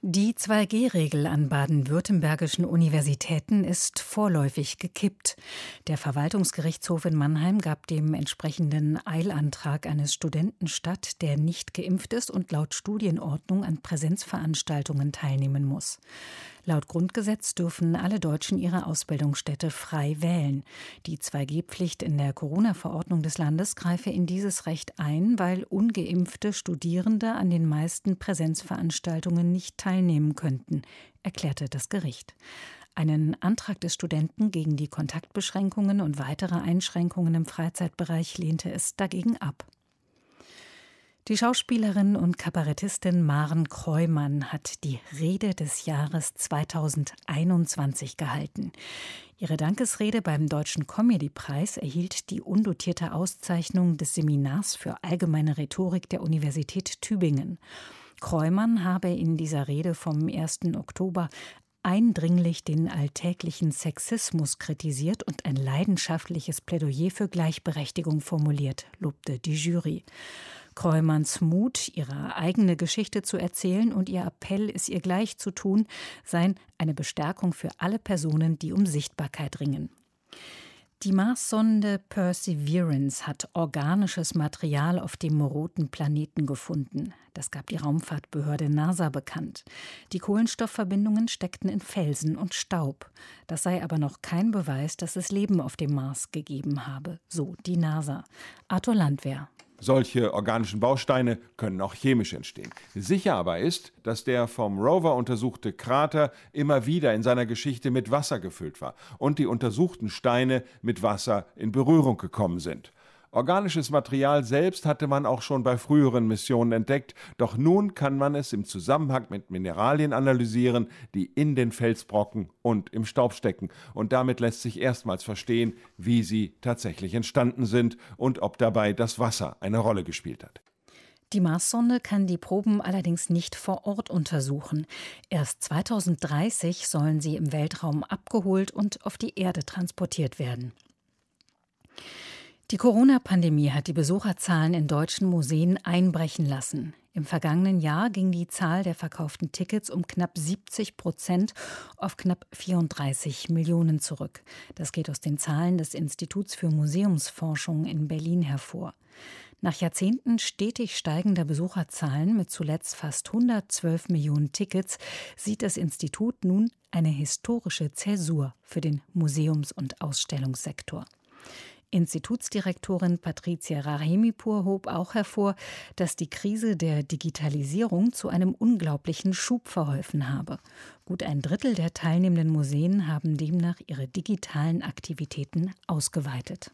die 2G-Regel an baden-württembergischen Universitäten ist vorläufig gekippt. Der Verwaltungsgerichtshof in Mannheim gab dem entsprechenden Eilantrag eines Studenten statt, der nicht geimpft ist und laut Studienordnung an Präsenzveranstaltungen teilnehmen muss. Laut Grundgesetz dürfen alle Deutschen ihre Ausbildungsstätte frei wählen. Die 2G-Pflicht in der Corona-Verordnung des Landes greife in dieses Recht ein, weil ungeimpfte Studierende an den meisten Präsenzveranstaltungen nicht teilnehmen könnten, erklärte das Gericht. Einen Antrag des Studenten gegen die Kontaktbeschränkungen und weitere Einschränkungen im Freizeitbereich lehnte es dagegen ab. Die Schauspielerin und Kabarettistin Maren Kreumann hat die Rede des Jahres 2021 gehalten. Ihre Dankesrede beim Deutschen Comedy-Preis erhielt die undotierte Auszeichnung des Seminars für allgemeine Rhetorik der Universität Tübingen. Kreumann habe in dieser Rede vom 1. Oktober eindringlich den alltäglichen Sexismus kritisiert und ein leidenschaftliches Plädoyer für Gleichberechtigung formuliert, lobte die Jury. Kreumanns Mut, ihre eigene Geschichte zu erzählen und ihr Appell, es ihr gleich zu tun, seien eine Bestärkung für alle Personen, die um Sichtbarkeit ringen. Die Marssonde Perseverance hat organisches Material auf dem roten Planeten gefunden. Das gab die Raumfahrtbehörde NASA bekannt. Die Kohlenstoffverbindungen steckten in Felsen und Staub. Das sei aber noch kein Beweis, dass es Leben auf dem Mars gegeben habe, so die NASA. Arthur Landwehr. Solche organischen Bausteine können auch chemisch entstehen. Sicher aber ist, dass der vom Rover untersuchte Krater immer wieder in seiner Geschichte mit Wasser gefüllt war und die untersuchten Steine mit Wasser in Berührung gekommen sind. Organisches Material selbst hatte man auch schon bei früheren Missionen entdeckt, doch nun kann man es im Zusammenhang mit Mineralien analysieren, die in den Felsbrocken und im Staub stecken. Und damit lässt sich erstmals verstehen, wie sie tatsächlich entstanden sind und ob dabei das Wasser eine Rolle gespielt hat. Die Marssonde kann die Proben allerdings nicht vor Ort untersuchen. Erst 2030 sollen sie im Weltraum abgeholt und auf die Erde transportiert werden. Die Corona-Pandemie hat die Besucherzahlen in deutschen Museen einbrechen lassen. Im vergangenen Jahr ging die Zahl der verkauften Tickets um knapp 70 Prozent auf knapp 34 Millionen zurück. Das geht aus den Zahlen des Instituts für Museumsforschung in Berlin hervor. Nach Jahrzehnten stetig steigender Besucherzahlen mit zuletzt fast 112 Millionen Tickets sieht das Institut nun eine historische Zäsur für den Museums- und Ausstellungssektor. Institutsdirektorin Patricia Rahemipur hob auch hervor, dass die Krise der Digitalisierung zu einem unglaublichen Schub verholfen habe. Gut ein Drittel der teilnehmenden Museen haben demnach ihre digitalen Aktivitäten ausgeweitet.